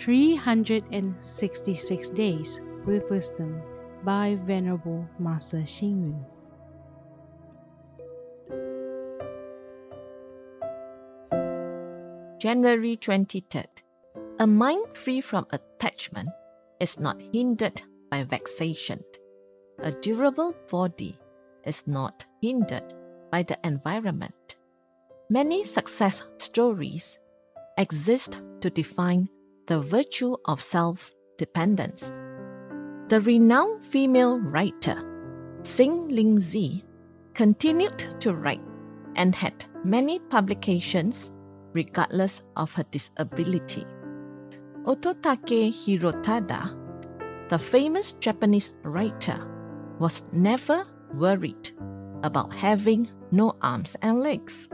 366 Days with Wisdom by Venerable Master Xing Yun. January 23rd. A mind free from attachment is not hindered by vexation. A durable body is not hindered by the environment. Many success stories exist to define the virtue of self dependence. The renowned female writer Xing Linzi continued to write and had many publications regardless of her disability. Ototake Hirotada, the famous Japanese writer, was never worried about having no arms and legs.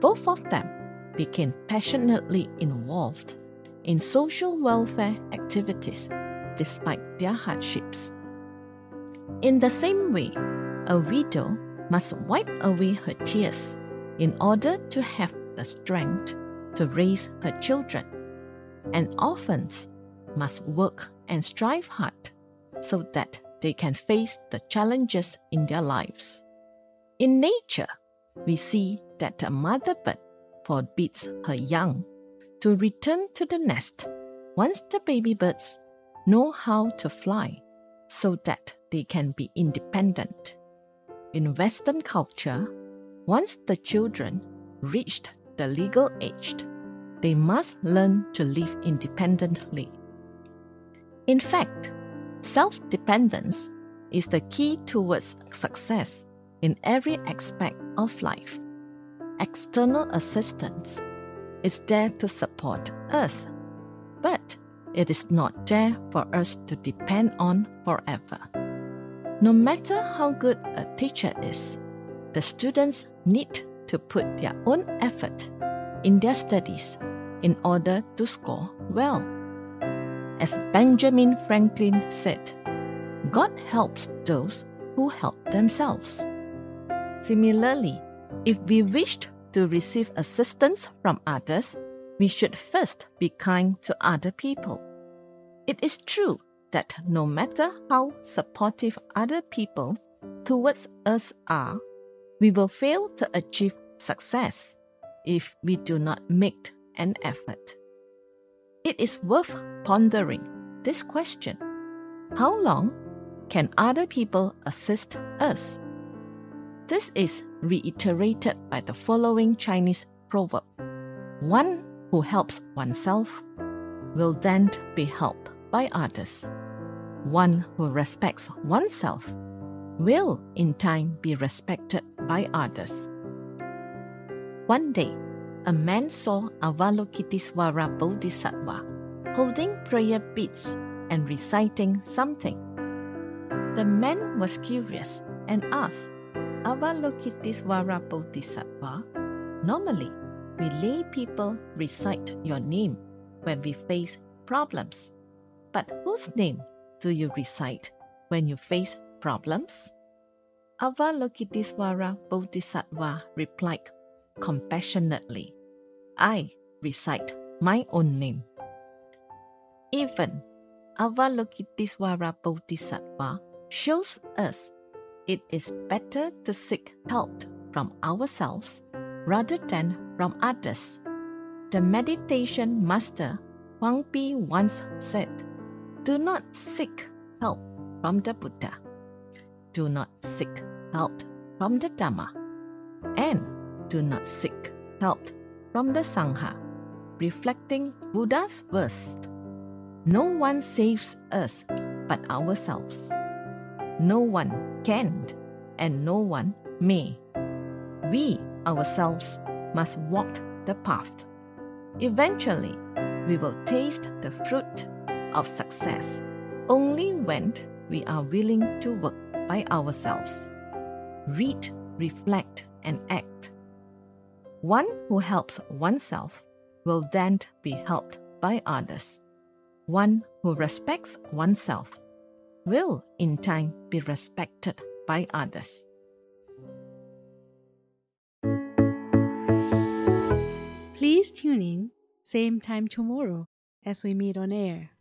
Both of them became passionately involved in social welfare activities despite their hardships. In the same way, a widow must wipe away her tears in order to have the strength to raise her children, and orphans must work and strive hard so that they can face the challenges in their lives. In nature, we see that a mother bird forbids her young to return to the nest once the baby birds know how to fly so that they can be independent. In Western culture, once the children reached the legal age, they must learn to live independently. In fact, self dependence is the key towards success in every aspect of life. External assistance is there to support us, but it is not there for us to depend on forever. No matter how good a teacher is, the students need to put their own effort in their studies in order to score well. As Benjamin Franklin said, God helps those who help themselves. Similarly, if we wished to receive assistance from others, we should first be kind to other people. It is true that no matter how supportive other people towards us are, we will fail to achieve success if we do not make an effort. It is worth pondering this question How long can other people assist us? This is reiterated by the following Chinese proverb One who helps oneself will then be helped by others. One who respects oneself will in time be respected by others. One day, a man saw Avalokitesvara Bodhisattva holding prayer beads and reciting something. The man was curious and asked, Avalokitesvara Bodhisattva, normally we lay people recite your name when we face problems. But whose name do you recite when you face problems? Avalokitesvara Bodhisattva replied compassionately, I recite my own name. Even Avalokitesvara Bodhisattva shows us it is better to seek help from ourselves rather than from others. The meditation master Huang Pi once said, Do not seek help from the Buddha. Do not seek help from the Dhamma. And do not seek help from the Sangha, reflecting Buddha's words No one saves us but ourselves. No one can and no one may. We ourselves must walk the path. Eventually, we will taste the fruit of success only when we are willing to work by ourselves. Read, reflect, and act one who helps oneself will then be helped by others. One who respects oneself will in time be respected by others. Please tune in, same time tomorrow as we meet on air.